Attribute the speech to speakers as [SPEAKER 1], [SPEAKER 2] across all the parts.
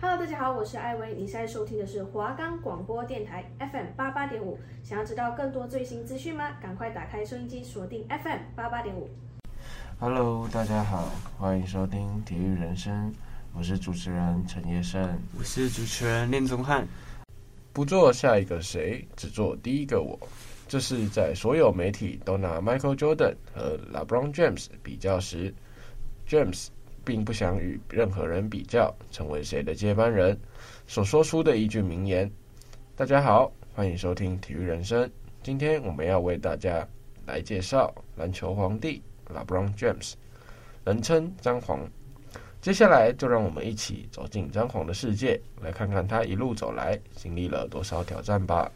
[SPEAKER 1] Hello，大家好，我是艾薇。你现在收听的是华冈广播电台 FM 八八点五。想要知道更多最新资讯吗？赶快打开收音机，锁定 FM 八八点五。
[SPEAKER 2] Hello，大家好，欢迎收听体育人生，我是主持人陈业胜，
[SPEAKER 3] 我是主持人练宗翰。
[SPEAKER 2] 不做下一个谁，只做第一个我。这是在所有媒体都拿 Michael Jordan 和 LeBron James 比较时，James。并不想与任何人比较，成为谁的接班人，所说出的一句名言。大家好，欢迎收听体育人生。今天我们要为大家来介绍篮球皇帝 LeBron James，人称詹皇。接下来就让我们一起走进詹皇的世界，来看看他一路走来经历了多少挑战吧。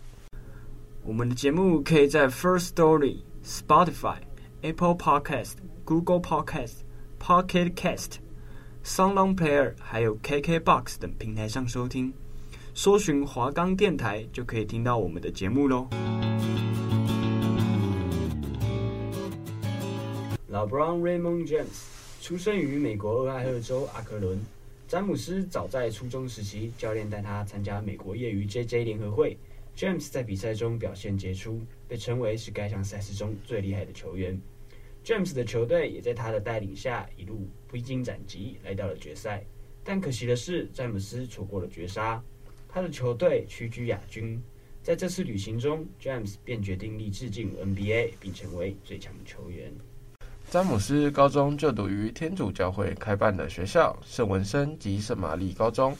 [SPEAKER 3] 我们的节目可以在 First Story、Spotify、Apple Podcast、Google Podcast、Pocket Cast。SoundOn Player 还有 KKBox 等平台上收听，搜寻华冈电台就可以听到我们的节目喽。LeBron Raymond James 出生于美国俄亥俄州阿克伦，詹姆斯早在初中时期，教练带他参加美国业余 JJ 联合会。James 在比赛中表现杰出，被称为是该项赛事中最厉害的球员。James 的球队也在他的带领下一路披荆斩棘来到了决赛，但可惜的是，詹姆斯错过了绝杀，他的球队屈居亚军。在这次旅行中，James 便决定立志进 NBA，并成为最强球员。
[SPEAKER 2] 詹姆斯高中就读于天主教会开办的学校圣文森及圣玛丽高中，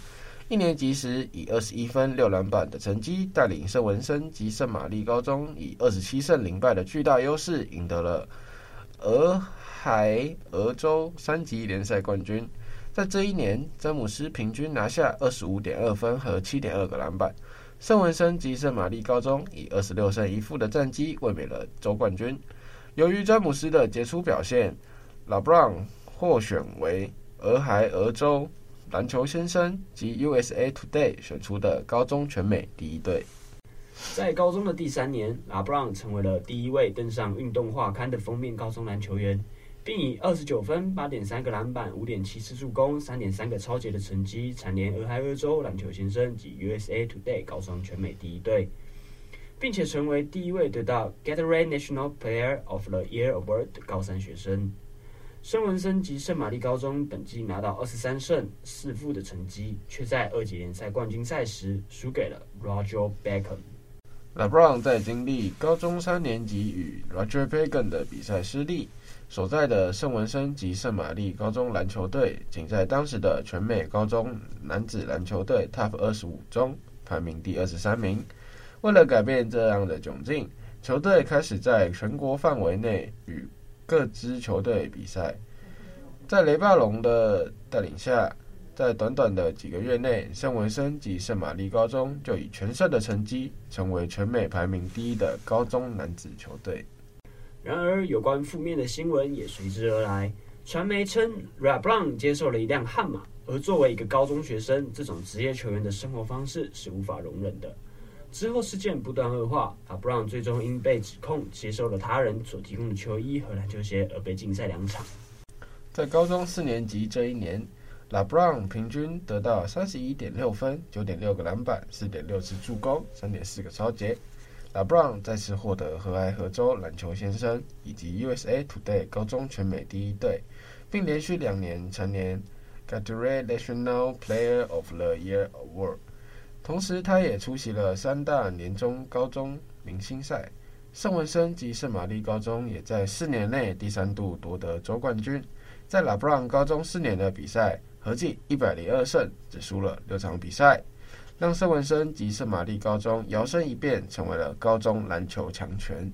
[SPEAKER 2] 一年级时以二十一分六篮板的成绩带领圣文森及圣玛丽高中以二十七胜零败的巨大优势赢得了。俄亥俄州三级联赛冠军，在这一年，詹姆斯平均拿下二十五点二分和七点二个篮板。圣文森及圣玛丽高中以二十六胜一负的战绩卫冕了州冠军。由于詹姆斯的杰出表现，LeBron 获选为俄亥俄州篮球先生及 USA Today 选出的高中全美第一队。
[SPEAKER 3] 在高中的第三年，LeBron 成为了第一位登上运动画刊的封面高中篮球员，并以二十九分、八点三个篮板、五点七次助攻、三点三个抄截的成绩，蝉联俄亥俄州篮球先生及 USA Today 高中全美第一队，并且成为第一位得到 Gatorade National Player of the Year Award 的高三学生。圣文森及圣玛丽高中本季拿到二十三胜四负的成绩，却在二级联赛冠军赛时输给了 Roger Bacon。
[SPEAKER 2] LeBron 在经历高中三年级与 Roger Bacon 的比赛失利，所在的圣文森及圣玛丽高中篮球队仅在当时的全美高中男子篮球队 Top 二十五中排名第二十三名。为了改变这样的窘境，球队开始在全国范围内与各支球队比赛。在雷霸龙的带领下，在短短的几个月内，圣文森及圣玛丽高中就以全胜的成绩，成为全美排名第一的高中男子球队。
[SPEAKER 3] 然而，有关负面的新闻也随之而来。传媒称 r a b r o n 接受了一辆悍马，而作为一个高中学生，这种职业球员的生活方式是无法容忍的。之后事件不断恶化，LeBron 最终因被指控接受了他人所提供的球衣和篮球鞋而被禁赛两场。
[SPEAKER 2] 在高中四年级这一年。LeBron 平均得到三十一点六分、九点六个篮板、四点六次助攻、三点四个抄截。LeBron 再次获得俄亥俄州篮球先生以及 USA Today 高中全美第一队，并连续两年蝉联 Gatorade National Player of the Year Award。同时，他也出席了三大年中高中明星赛。圣文森及圣玛丽高中也在四年内第三度夺得州冠军。在 LeBron 高中四年的比赛。合计一百零二胜，只输了六场比赛，让圣文森及圣玛丽高中摇身一变成为了高中篮球强权。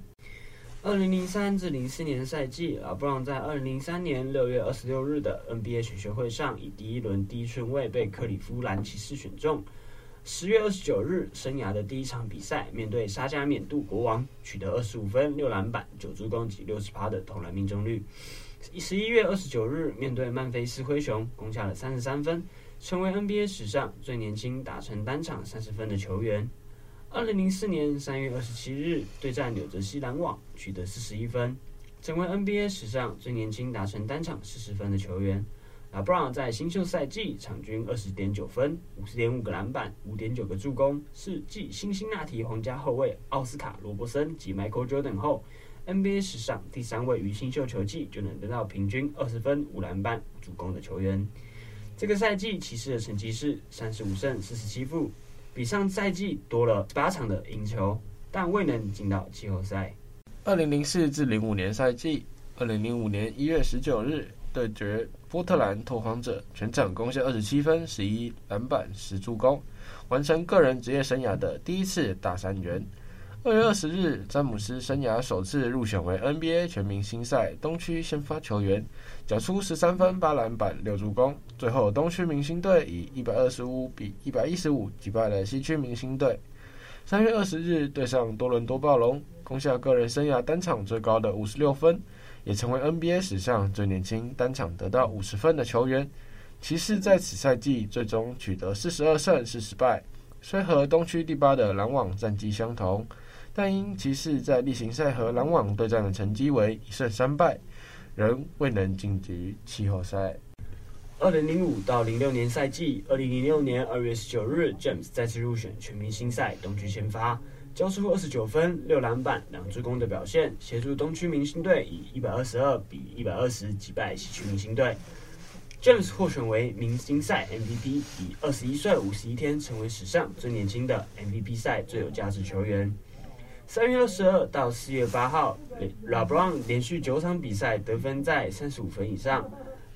[SPEAKER 3] 二零零三至零四年赛季，阿布朗在二零零三年六月二十六日的 NBA 选秀会上，以第一轮第一顺位被克里夫兰骑士选中。十月二十九日，生涯的第一场比赛，面对沙加缅度国王，取得二十五分、六篮板、九助攻及六十趴的投篮命中率。十一月二十九日，面对曼菲斯灰熊，攻下了三十三分，成为 NBA 史上最年轻达成单场三十分的球员。二零零四年三月二十七日，对战纽泽西篮网，取得四十一分，成为 NBA 史上最年轻达成单场四十分的球员。LeBron 在新秀赛季场均二十点九分、五十点五个篮板、五点九个助攻，是继辛辛那提皇家后卫奥斯卡罗伯森及 Michael Jordan 后，NBA 史上第三位于新秀球季就能得到平均二十分、五篮板、助攻的球员。这个赛季骑士的成绩是三十五胜四十七负，比上赛季多了八场的赢球，但未能进到季后赛。
[SPEAKER 2] 二零零四至零五年赛季，二零零五年一月十九日对决。波特兰拓荒者全场贡献二十七分、十一篮板、十助攻，完成个人职业生涯的第一次大三元。二月二十日，詹姆斯生涯首次入选为 NBA 全明星赛东区先发球员，缴出十三分、八篮板、六助攻。最后，东区明星队以一百二十五比一百一十五击败了西区明星队。三月二十日，对上多伦多暴龙，攻下个人生涯单场最高的五十六分。也成为 NBA 史上最年轻单场得到五十分的球员。骑士在此赛季最终取得四十二胜四十败，虽和东区第八的篮网战绩相同，但因骑士在例行赛和篮网对战的成绩为一胜三败，仍未能晋级季后赛。
[SPEAKER 3] 二零零五到零六年赛季，二零零六年二月十九日，James 再次入选全明星赛东区先发。交出二十九分、六篮板、两助攻的表现，协助东区明星队以一百二十二比一百二十击败西区明星队。James 获选为明星赛 MVP，以二十一岁五十一天成为史上最年轻的 MVP 赛最有价值球员。三月二十二到四月八号，LeBron 连续九场比赛得分在三十五分以上。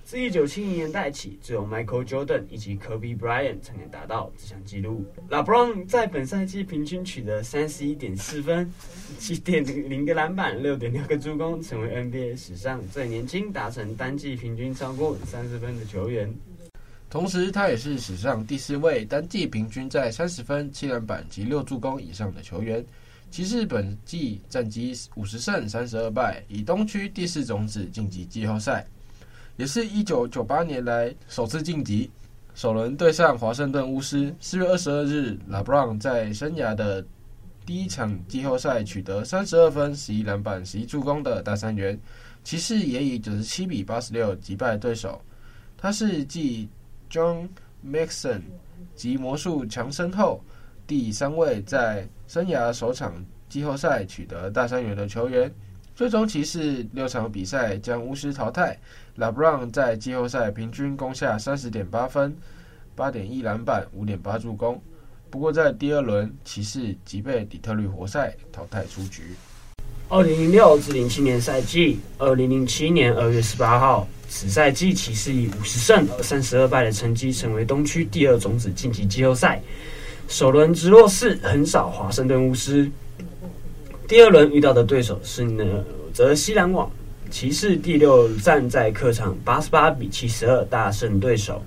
[SPEAKER 3] 自一九七零年代起，只有 Michael Jordan 以及 Kobe Bryant 才能达到这项纪录。LeBron 在本赛季平均取得三十一点四分、七点零个篮板、六点六个助攻，成为 NBA 史上最年轻达成单季平均超过三十分的球员。
[SPEAKER 2] 同时，他也是史上第四位单季平均在三十分、七篮板及六助攻以上的球员。骑士本季战绩五十胜三十二败，以东区第四种子晋级季后赛。也是一九九八年来首次晋级。首轮对上华盛顿巫师，四月二十二日拉布朗在生涯的第一场季后赛取得三十二分、十一篮板、十一助攻的大三元。骑士也以九十七比八十六击败对手。他是继 John Mason 及魔术强森后第三位在生涯首场季后赛取得大三元的球员。最终，骑士六场比赛将巫师淘汰。LeBron 在季后赛平均攻下三十点八分、八点一篮板、五点八助攻。不过，在第二轮，骑士即被底特律活塞淘汰出局。
[SPEAKER 3] 二零零六至零七年赛季，二零零七年二月十八号，此赛季骑士以五十胜三十二败的成绩，成为东区第二种子晋级季后赛。首轮直落四横扫华盛顿巫师。第二轮遇到的对手是纽泽西篮网，骑士第六战在客场八十八比七十二大胜对手，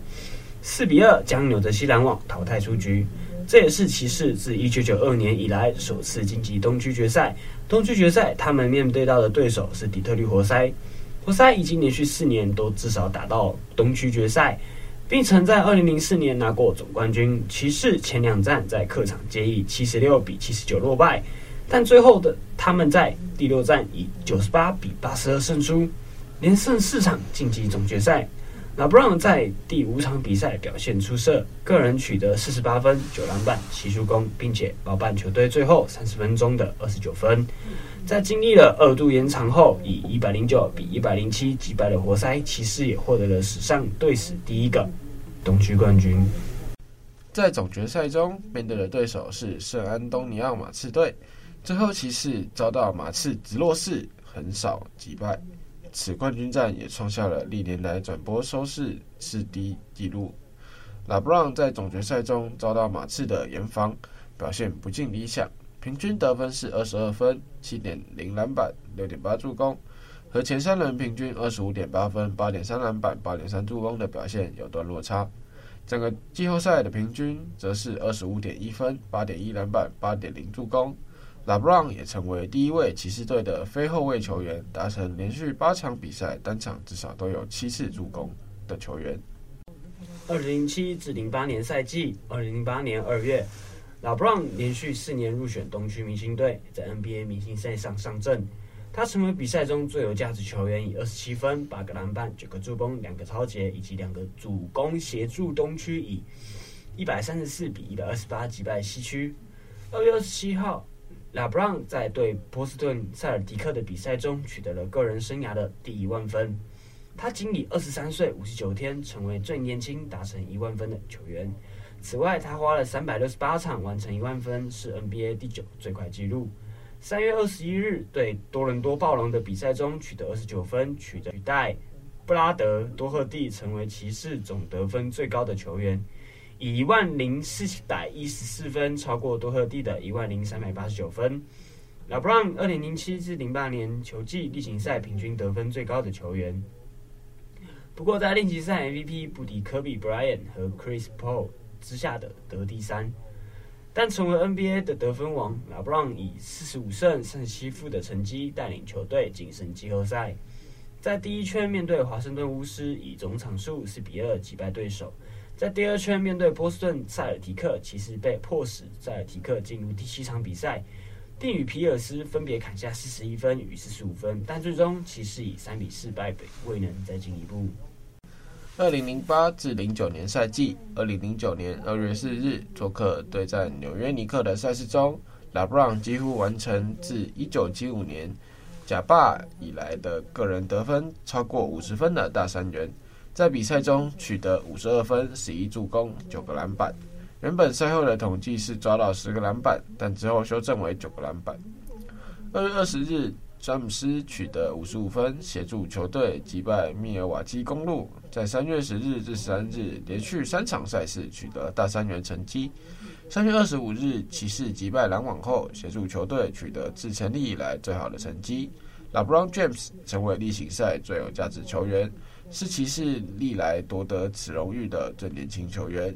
[SPEAKER 3] 四比二将纽泽西篮网淘汰出局。这也是骑士自一九九二年以来首次晋级东区决赛。东区决赛他们面对到的对手是底特律活塞，活塞已经连续四年都至少打到东区决赛，并曾在二零零四年拿过总冠军。骑士前两战在客场皆以七十六比七十九落败。但最后的他们在第六战以九十八比八十二胜出，连胜四场晋级总决赛。LeBron 在第五场比赛表现出色，个人取得四十八分、九篮板、七助攻，并且包办球队最后三十分钟的二十九分。在经历了二度延长后，以一百零九比一百零七击败了活塞，骑士也获得了史上队史第一个东区冠军。
[SPEAKER 2] 在总决赛中面对的对手是圣安东尼奥马刺队。最后，骑士遭到马刺直落四横扫击败，此冠军战也创下了历年来转播收视次低纪录。拉布朗在总决赛中遭到马刺的严防，表现不尽理想，平均得分是二十二分、七点零篮板、六点八助攻，和前三轮平均二十五点八分、八点三篮板、八点三助攻的表现有段落差。整个季后赛的平均则是二十五点一分、八点一篮板、八点零助攻。拉布朗也成为第一位骑士队的非后卫球员达成连续八场比赛单场至少都有七次助攻的球员。
[SPEAKER 3] 二零零七至零八年赛季，二零零八年二月，LeBron 连续四年入选东区明星队，在 NBA 明星赛上上阵。他成为比赛中最有价值球员，以二十七分、八个篮板、九个助攻、两个抄截以及两个主攻协助东区以一百三十四比一百二十八击败西区。二月二十七号拉布朗在对波士顿塞尔迪克的比赛中取得了个人生涯的第一万分。他仅以二十三岁五十九天，成为最年轻达成一万分的球员。此外，他花了三百六十八场完成一万分，是 NBA 第九最快纪录。三月二十一日对多伦多暴龙的比赛中取得二十九分，取代布拉德多赫蒂成为骑士总得分最高的球员。以一万零四百一十四分超过多赫蒂的一万零三百八十九分。老布朗二零零七至零八年球季例行赛平均得分最高的球员。不过在练习赛 MVP 不敌科比布莱恩和 Chris Paul 之下的得第三，但成为 NBA 的得分王。LeBron 以四十五胜三十七负的成绩带领球队晋升季后赛。在第一圈面对华盛顿巫师，以总场数四比二击败对手。在第二圈面对波士顿塞尔提克，骑士被迫使塞尔提克进入第七场比赛，并与皮尔斯分别砍下四十一分与四十五分，但最终骑士以三比四败北，未能再进一步。
[SPEAKER 2] 二零零八至零九年赛季，二零零九年二月四日做客对战纽约尼克的赛事中，LeBron 几乎完成自一九七五年贾霸以来的个人得分超过五十分的大三元。在比赛中取得五十二分、十一助攻、九个篮板。原本赛后的统计是抓到十个篮板，但之后修正为九个篮板。二月二十日，詹姆斯取得五十五分，协助球队击败密尔瓦基公鹿。在三月十日至十三日连续三场赛事取得大三元成绩。三月二十五日，骑士击败篮网后，协助球队取得自成立以来最好的成绩。LeBron James 成为例行赛最有价值球员。是骑士历来夺得此荣誉的最年轻球员，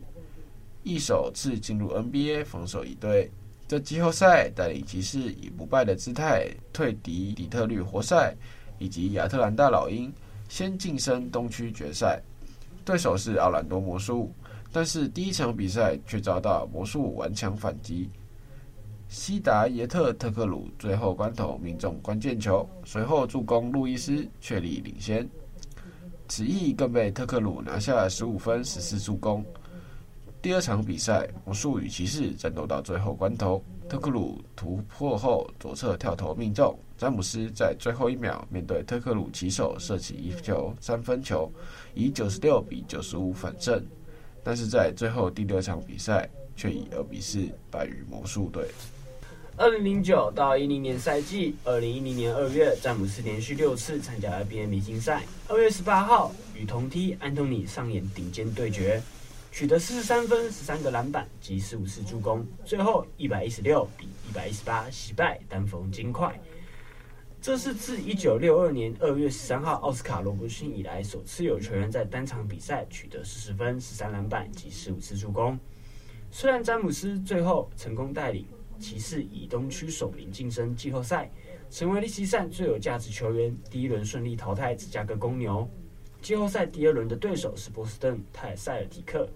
[SPEAKER 2] 亦首次进入 NBA 防守一队。这季后赛带领骑士以不败的姿态退敌底特律活塞以及亚特兰大老鹰，先晋升东区决赛。对手是奥兰多魔术，但是第一场比赛却遭到魔术顽强反击。西达耶特特克鲁最后关头命中关键球，随后助攻路易斯确立领先。此役更被特克鲁拿下十五分、十四助攻。第二场比赛，魔术与骑士战斗到最后关头，特克鲁突破后左侧跳投命中，詹姆斯在最后一秒面对特克鲁骑手射起一球三分球，以九十六比九十五反胜。但是在最后第六场比赛，却以二比四败于魔术队。
[SPEAKER 3] 二零零九到一零年赛季，二零一零年二月，詹姆斯连续六次参加 NBA 明星赛。二月十八号，与同梯安东尼上演顶尖对决，取得四十三分、十三个篮板及十五次助攻，最后一百一十六比一百一十八惜败丹佛金块。这是自一九六二年二月十三号奥斯卡罗伯逊以来，首次有球员在单场比赛取得四十分、十三篮板及十五次助攻。虽然詹姆斯最后成功带领。骑士以东区首名晋升季后赛，成为历史上最有价值球员。第一轮顺利淘汰芝加哥公牛。季后赛第二轮的对手是波士顿泰塞尔提克，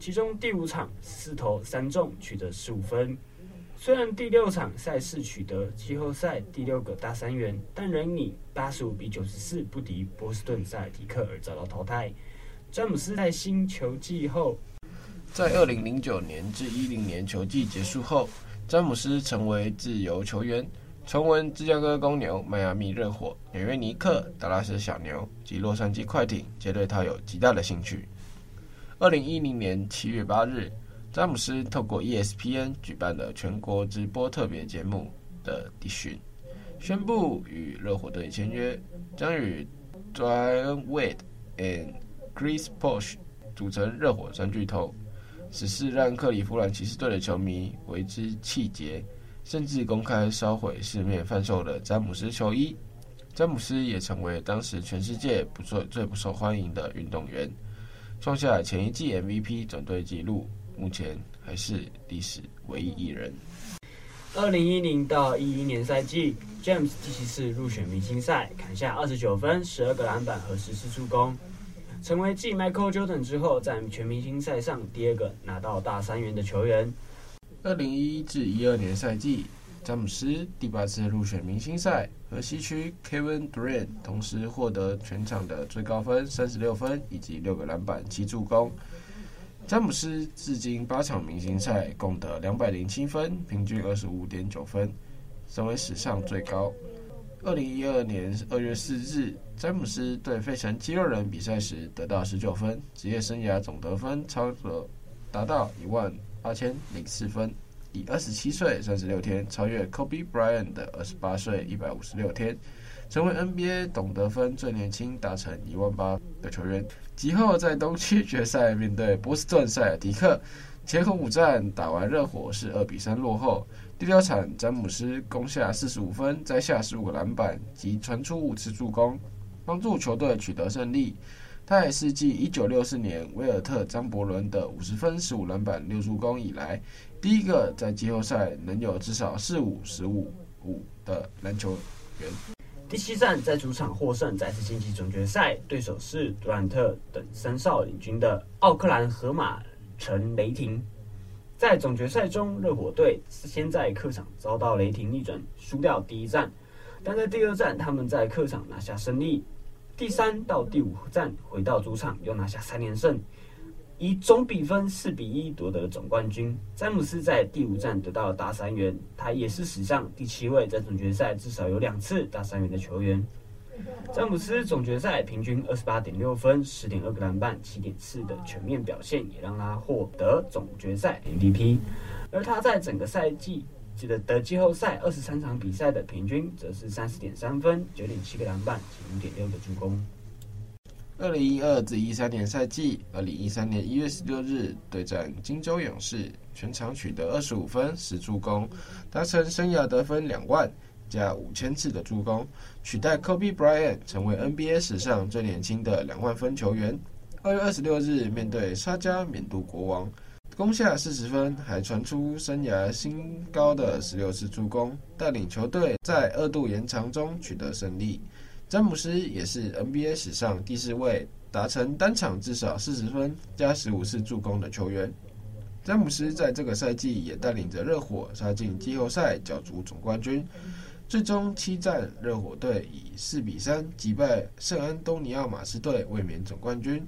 [SPEAKER 3] 其中第五场四投三中，取得十五分。虽然第六场赛事取得季后赛第六个大三元，但仍以八十五比九十四不敌波士顿塞尔提克而遭到淘汰。詹姆斯在新球季后，
[SPEAKER 2] 在二零零九年至一零年球季结束后。詹姆斯成为自由球员，重温芝加哥公牛、迈阿密热火、纽约尼克、达拉斯小牛及洛杉矶快艇皆对他有极大的兴趣。二零一零年七月八日，詹姆斯透过 ESPN 举办了全国直播特别节目的迪讯，宣布与热火队签约，将与 Dwyane Wade and Chris Bosh 组成热火三巨头。此事让克利夫兰骑士队的球迷为之气结，甚至公开烧毁市面贩售的詹姆斯球衣。詹姆斯也成为当时全世界不最最不受欢迎的运动员，创下前一季 MVP 转队纪录，目前还是历史唯一一人。
[SPEAKER 3] 二零一零到一一年赛季，James 第七次入选明星赛，砍下二十九分、十二个篮板和十次助攻。成为继 Michael Jordan 之后，在全明星赛上第二个拿到大三元的球员。
[SPEAKER 2] 二零一一至一二年赛季詹姆斯第八次入选明星赛，和西区 Kevin Durant 同时获得全场的最高分三十六分，以及六个篮板、七助攻。詹姆斯至今八场明星赛共得两百零七分，平均二十五点九分，成为史上最高。二零一二年二月四日，詹姆斯对费城七六人比赛时得到十九分，职业生涯总得分超额达到一万八千零四分，以二十七岁三十六天超越 Kobe Bryant 的二十八岁一百五十六天，成为 NBA 总得分最年轻达成一万八的球员。及后在东区决赛面对波士顿塞尔提克，前后五战打完，热火是二比三落后。第六场，詹姆斯攻下四十五分，摘下十五个篮板及传出五次助攻，帮助球队取得胜利。他也是继一九六四年威尔特张伯伦的五十分、十五篮板、六助攻以来，第一个在季后赛能有至少四五十五五的篮球员。
[SPEAKER 3] 第七战在主场获胜，再次晋级总决赛，对手是杜兰特等三少领军的奥克兰荷马城雷霆。在总决赛中，热火队先在客场遭到雷霆逆转，输掉第一战，但在第二战，他们在客场拿下胜利。第三到第五战回到主场，又拿下三连胜，以总比分四比一夺得总冠军。詹姆斯在第五战得到了大三元，他也是史上第七位在总决赛至少有两次大三元的球员。詹姆斯总决赛平均二十八点六分、十点二个篮板、七点四的全面表现，也让他获得总决赛 MVP。而他在整个赛季记得得季后赛二十三场比赛的平均，则是三十点三分、九点七个篮板及五点六个助攻。
[SPEAKER 2] 二零一二至一三年赛季，二零一三年一月十六日对战金州勇士，全场取得二十五分、十助攻，达成生涯得分两万。加五千次的助攻，取代 Kobe Bryant 成为 NBA 史上最年轻的两万分球员。二月二十六日，面对沙加缅度国王，攻下四十分，还传出生涯新高的十六次助攻，带领球队在二度延长中取得胜利。詹姆斯也是 NBA 史上第四位达成单场至少四十分加十五次助攻的球员。詹姆斯在这个赛季也带领着热火杀进季后赛，角逐总冠军。最终七战，热火队以四比三击败圣安东尼奥马刺队，卫冕总冠军。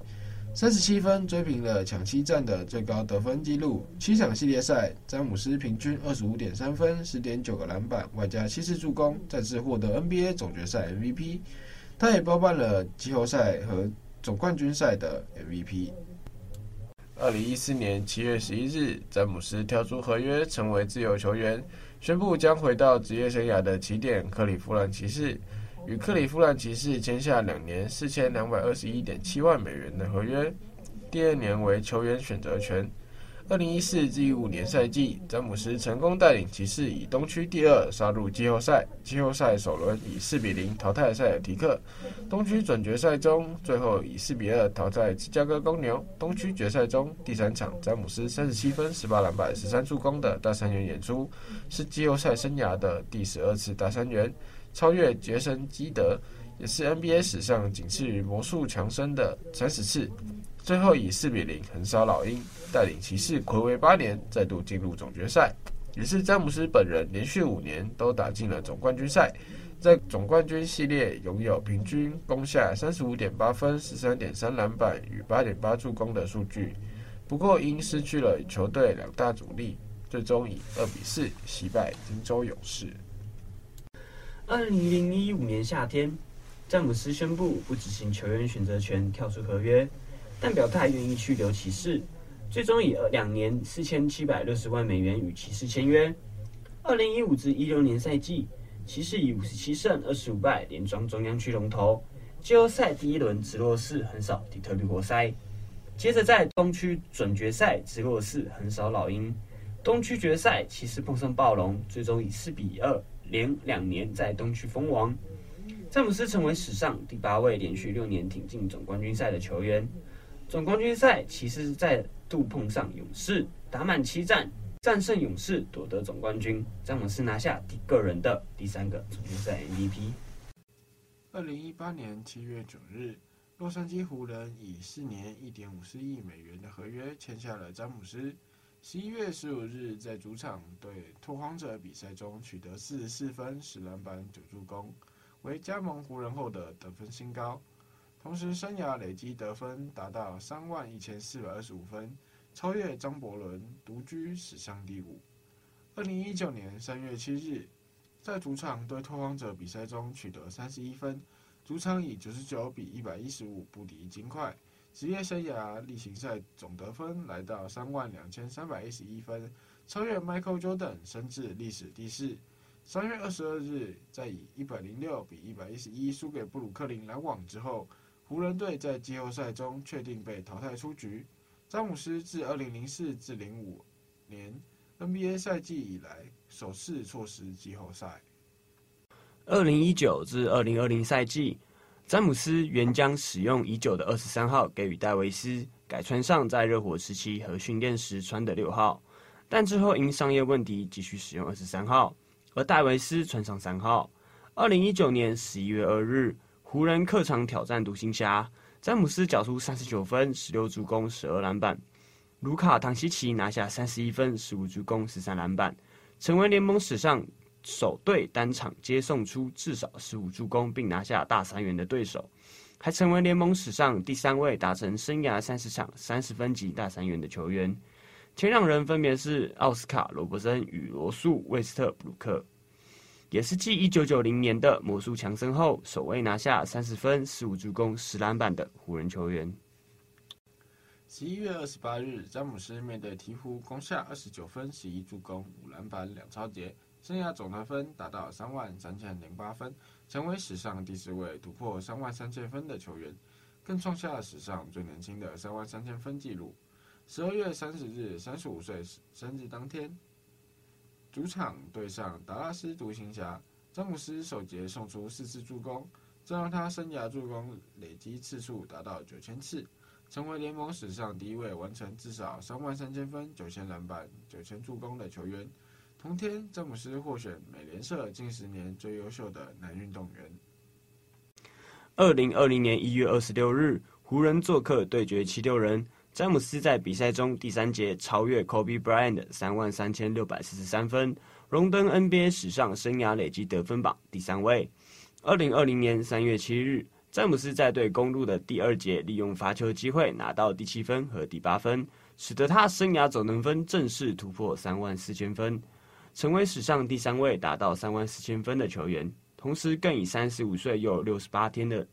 [SPEAKER 2] 三十七分追平了抢七战的最高得分纪录。七场系列赛，詹姆斯平均二十五点三分，十点九个篮板，外加七次助攻，再次获得 NBA 总决赛 MVP。他也包办了季后赛和总冠军赛的 MVP。二零一四年七月十一日，詹姆斯跳出合约，成为自由球员。宣布将回到职业生涯的起点——克里夫兰骑士，与克里夫兰骑士签下两年四千两百二十一点七万美元的合约，第二年为球员选择权。二零一四至一五年赛季，詹姆斯成功带领骑士以东区第二杀入季后赛。季后赛首轮以四比零淘汰塞尔提克。东区准决赛中，最后以四比二淘汰芝加哥公牛。东区决赛中第三场，詹姆斯三十七分、十八篮板、十三助攻的大三元演出，是季后赛生涯的第十二次大三元，超越杰森基德，也是 NBA 史上仅次于魔术强森的三十次。最后以四比零横扫老鹰，带领骑士睽违八年再度进入总决赛，也是詹姆斯本人连续五年都打进了总冠军赛。在总冠军系列拥有平均攻下三十五点八分、十三点三篮板与八点八助攻的数据。不过因失去了球队两大主力，最终以二比四惜败金州勇士。
[SPEAKER 3] 二零一五年夏天，詹姆斯宣布不执行球员选择权，跳出合约。但表态愿意去留骑士，最终以两年四千七百六十万美元与骑士签约。二零一五至一六年赛季，骑士以五十七胜二十五败连庄中央区龙头。季后赛第一轮直落四横扫底特律活塞，接着在东区准决赛直落四横扫老鹰。东区决赛骑士碰上暴龙，最终以四比二连两年在东区封王。詹姆斯成为史上第八位连续六年挺进总冠军赛的球员。总冠军赛，骑士再度碰上勇士，打满七战，战胜勇士，夺得总冠军。詹姆斯拿下第个人的第三个总决赛 MVP。
[SPEAKER 2] 二零一八年七月九日，洛杉矶湖人以四年一点五四亿美元的合约签下了詹姆斯。十一月十五日，在主场对拓荒者比赛中取得四十四分、十篮板、九助攻，为加盟湖人后的得分新高。同时，生涯累积得分达到三万一千四百二十五分，超越张伯伦，独居史上第五。二零一九年三月七日，在主场对拓荒者比赛中取得三十一分，主场以九十九比一百一十五不敌金块。职业生涯例行赛总得分来到三万两千三百一十一分，超越 Michael Jordan，升至历史第四。三月二十二日，在以一百零六比一百一十一输给布鲁克林篮网之后，湖人队在季后赛中确定被淘汰出局。詹姆斯自二零零四至零五年 NBA 赛季以来首次错失季后赛。
[SPEAKER 3] 二零一九至二零二零赛季。詹姆斯原将使用已久的二十三号给予戴维斯，改穿上在热火时期和训练时穿的六号，但之后因商业问题继续使用二十三号，而戴维斯穿上三号。二零一九年十一月二日，湖人客场挑战独行侠，詹姆斯缴出三十九分、十六助攻、十二篮板；卢卡·唐西奇拿下三十一分、十五助攻、十三篮板，成为联盟史上。首队单场接送出至少十五助攻并拿下大三元的对手，还成为联盟史上第三位达成生涯三十场三十分级大三元的球员。前两人分别是奥斯卡·罗伯森与罗素·威斯特布鲁克，也是继一九九零年的魔术强森后首位拿下三十分、十五助攻、十篮板的湖人球员。
[SPEAKER 2] 十一月二十八日，詹姆斯面对鹈鹕攻下二十九分、十一助攻、五篮板、两超截。生涯总得分达到三万三千零八分，成为史上第四位突破三万三千分的球员，更创下史上最年轻的三万三千分纪录。十二月三十日，三十五岁生日当天，主场对上达拉斯独行侠，詹姆斯首节送出四次助攻，这让他生涯助攻累积次数达到九千次，成为联盟史上第一位完成至少三万三千分、九千篮板、九千助攻的球员。同天，詹姆斯获选美联社近十年最优秀的男运动员。
[SPEAKER 3] 二零二零年一月二十六日，湖人做客对决七六人，詹姆斯在比赛中第三节超越 Kobe Bryant 三万三千六百四十三分，荣登 NBA 史上生涯累计得分榜第三位。二零二零年三月七日，詹姆斯在对公鹿的第二节利用罚球机会拿到第七分和第八分，使得他生涯总能分正式突破三万四千分。成为史上第三位达到三万四千分的球员，同时更以三十五岁又六十八天的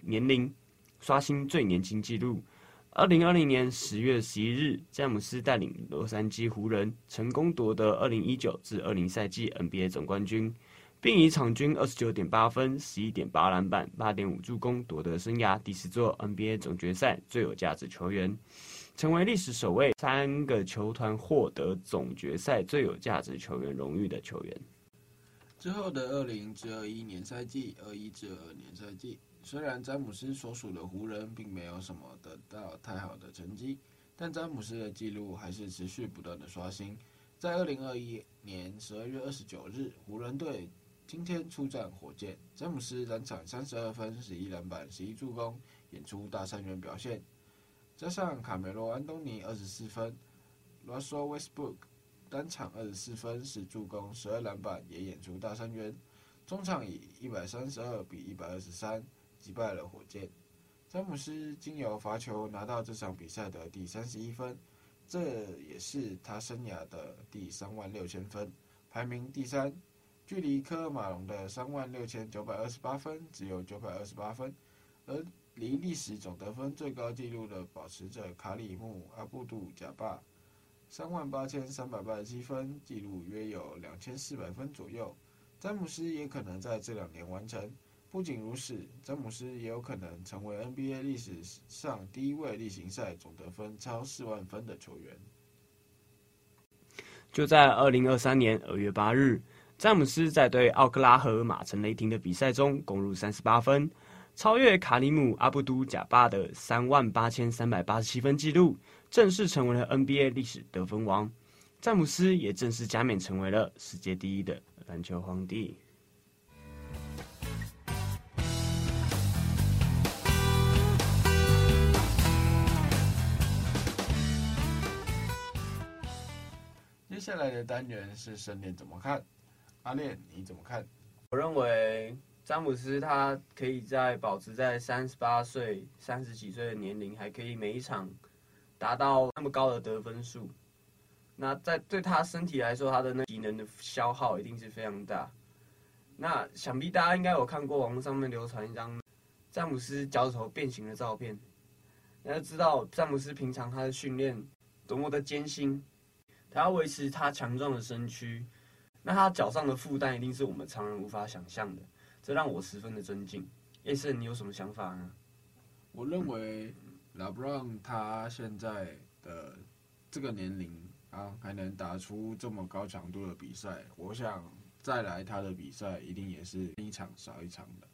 [SPEAKER 3] 年龄刷新最年轻纪录。二零二零年十月十一日，詹姆斯带领洛杉矶湖人成功夺得二零一九至二零赛季 NBA 总冠军，并以场均二十九点八分、十一点八篮板、八点五助攻夺得生涯第十座 NBA 总决赛最有价值球员。成为历史首位三个球团获得总决赛最有价值球员荣誉的球员。
[SPEAKER 2] 之后的二零至二一年赛季、二一至二二年赛季，虽然詹姆斯所属的湖人并没有什么得到太好的成绩，但詹姆斯的记录还是持续不断的刷新。在二零二一年十二月二十九日，湖人队今天出战火箭，詹姆斯单场三十二分、十一篮板、十一助攻，演出大三元表现。加上卡梅罗·安东尼二十四分，Russell Westbrook 单场二十四分、十助攻、十二篮板，也演出大三元。中场以一百三十二比一百二十三击败了火箭。詹姆斯经由罚球拿到这场比赛的第三十一分，这也是他生涯的第三万六千分，排名第三，距离科尔马龙的三万六千九百二十八分只有九百二十八分，而。离历史总得分最高纪录的保持者卡里姆·阿布杜贾巴，三万八千三百八十七分，纪录约有两千四百分左右。詹姆斯也可能在这两年完成。不仅如此，詹姆斯也有可能成为 NBA 历史上第一位例行赛总得分超四万分的球员。
[SPEAKER 3] 就在二零二三年二月八日，詹姆斯在对奥克拉荷马城雷霆的比赛中攻入三十八分。超越卡里姆·阿布都贾巴的三万八千三百八十七分纪录，正式成为了 NBA 历史得分王。詹姆斯也正式加冕成为了世界第一的篮球皇帝。
[SPEAKER 2] 接下来的单元是神练怎么看？阿练你怎么看？
[SPEAKER 3] 我认为詹姆斯他可以在保持在三十八岁、三十几岁的年龄，还可以每一场达到那么高的得分数。那在对他身体来说，他的那体能的消耗一定是非常大。那想必大家应该有看过网络上面流传一张詹姆斯脚趾头变形的照片，大家知道詹姆斯平常他的训练多么的艰辛，他要维持他强壮的身躯，那他脚上的负担一定是我们常人无法想象的，这让我十分的尊敬。叶胜，你有什么想法呢？
[SPEAKER 2] 我认为拉布朗他现在的这个年龄。啊，还能打出这么高强度的比赛，我想再来他的比赛一定也是一场少一场的。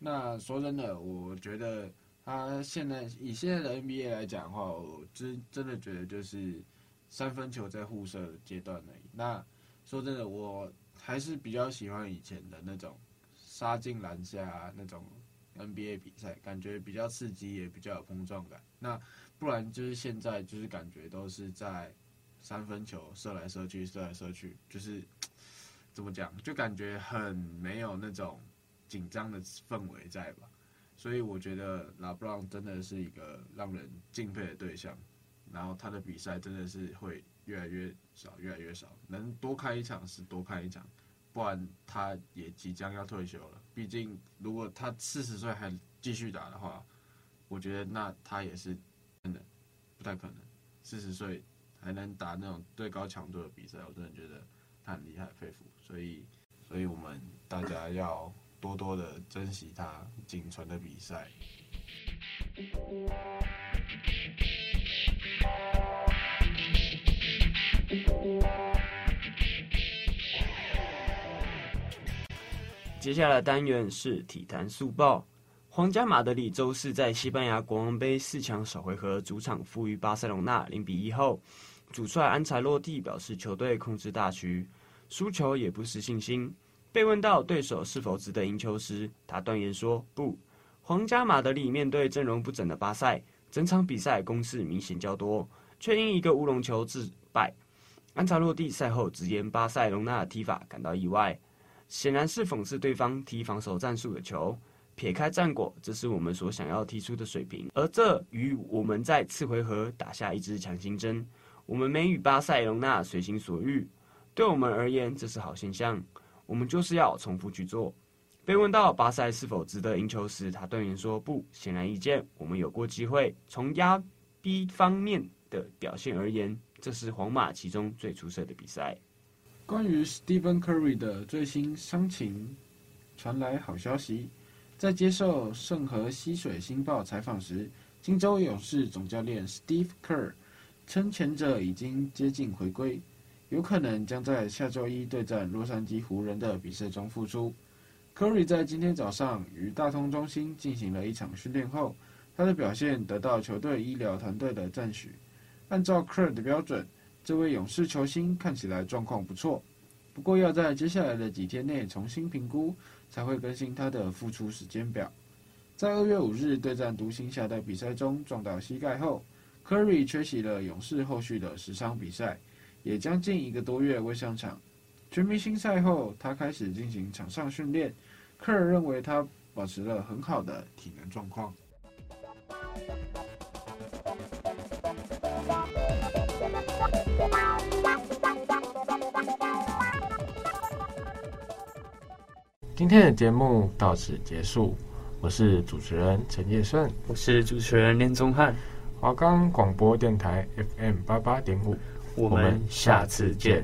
[SPEAKER 2] 那说真的，我觉得他现在以现在的 NBA 来讲的话，我真真的觉得就是三分球在互射阶段而已。那说真的，我还是比较喜欢以前的那种杀进篮下啊那种 NBA 比赛，感觉比较刺激，也比较有碰撞感。那不然就是现在就是感觉都是在。三分球射来射去，射来射去，就是 怎么讲，就感觉很没有那种紧张的氛围在吧。所以我觉得拉布朗真的是一个让人敬佩的对象。然后他的比赛真的是会越来越少，越来越少。能多开一场是多开一场，不然他也即将要退休了。毕竟如果他四十岁还继续打的话，我觉得那他也是真的不太可能四十岁。还能打那种最高强度的比赛，我真的觉得他很厉害，佩服。所以，所以我们大家要多多的珍惜他仅存的比赛。
[SPEAKER 3] 接下来的单元是体坛速报。皇家马德里周四在西班牙国王杯四强首回合主场负于巴塞隆纳零比一后，主帅安柴洛蒂表示球队控制大局，输球也不失信心。被问到对手是否值得赢球时，他断言说不。皇家马德里面对阵容不整的巴塞，整场比赛攻势明显较多，却因一个乌龙球致败。安查洛蒂赛后直言巴塞隆纳的踢法感到意外，显然是讽刺对方踢防守战术的球。撇开战果，这是我们所想要踢出的水平，而这与我们在次回合打下一支强心针。我们没与巴塞隆纳随心所欲，对我们而言这是好现象。我们就是要重复去做。被问到巴塞是否值得赢球时，他断言说不。显而易见，我们有过机会。从压逼方面的表现而言，这是皇马其中最出色的比赛。
[SPEAKER 2] 关于 Stephen Curry 的最新伤情，传来好消息。在接受圣荷西水星报采访时，金州勇士总教练 Steve Kerr 称前者已经接近回归，有可能将在下周一对战洛杉矶湖人的比赛中复出。Curry 在今天早上与大通中心进行了一场训练后，他的表现得到球队医疗团队的赞许。按照 Kerr 的标准，这位勇士球星看起来状况不错，不过要在接下来的几天内重新评估。才会更新他的复出时间表。在二月五日对战独行侠的比赛中撞到膝盖后，Curry 缺席了勇士后续的十场比赛，也将近一个多月未上场。全明星赛后，他开始进行场上训练。科尔认为他保持了很好的体能状况。
[SPEAKER 4] 今天的节目到此结束，我是主持人陈叶顺，
[SPEAKER 3] 我是主持人林宗翰，
[SPEAKER 4] 华冈广播电台 FM 八八点五，我们下次见。